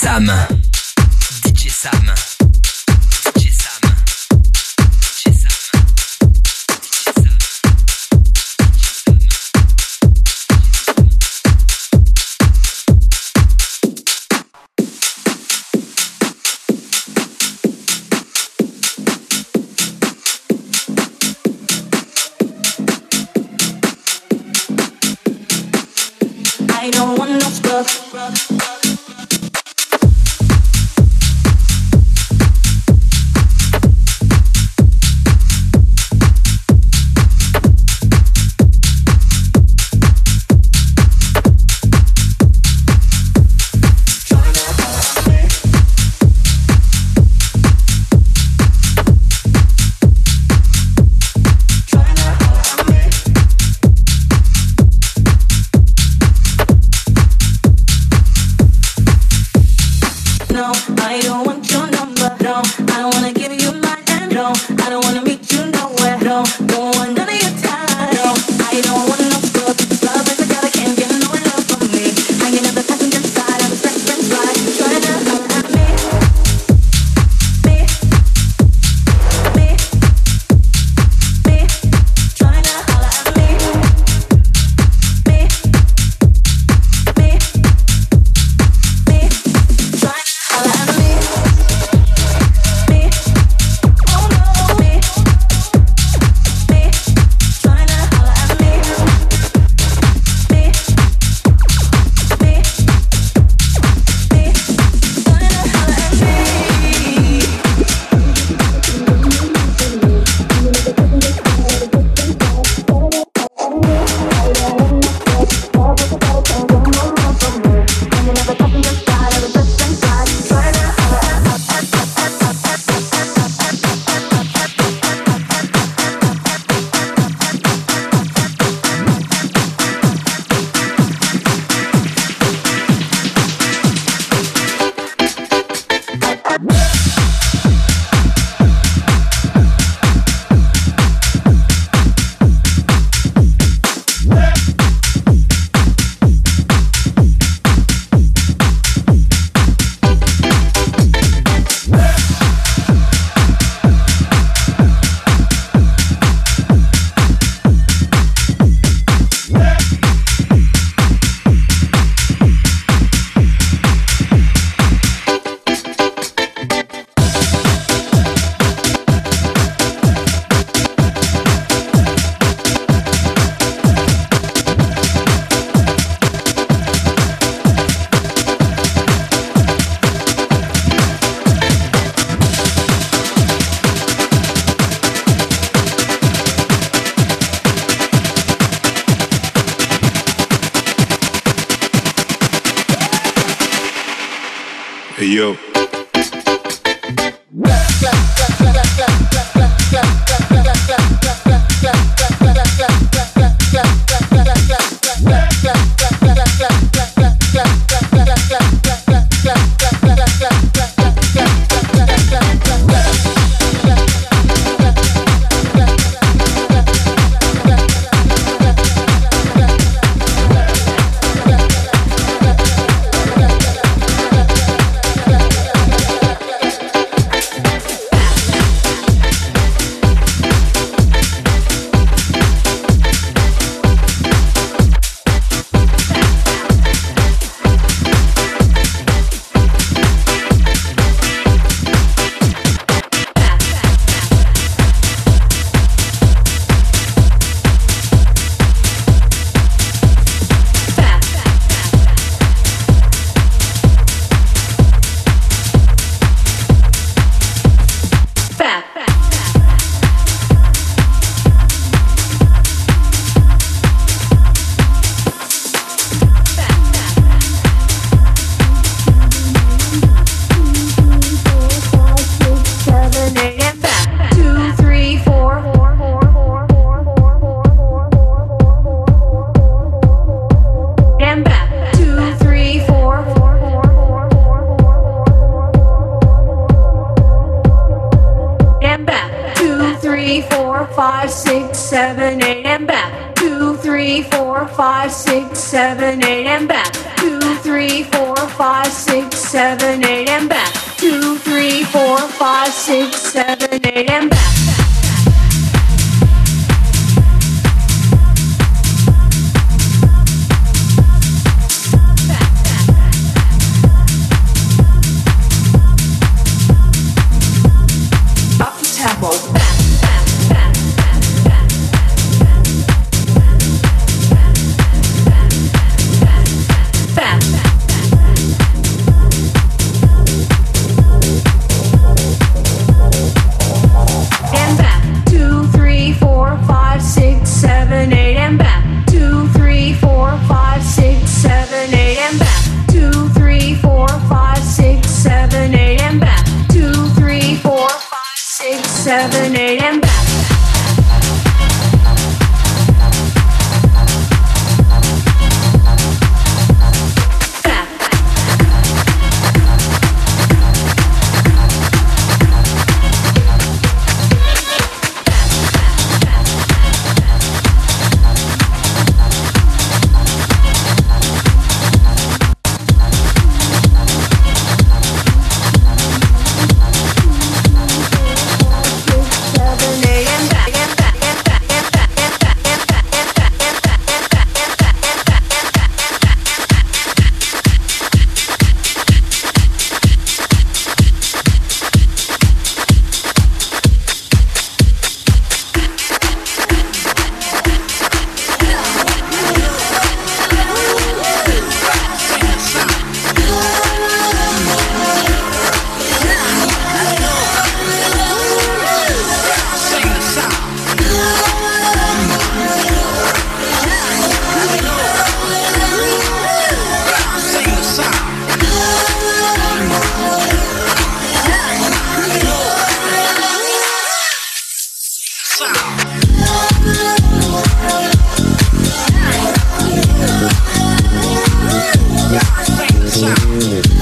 Sam. minute.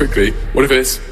Quickly. What if it's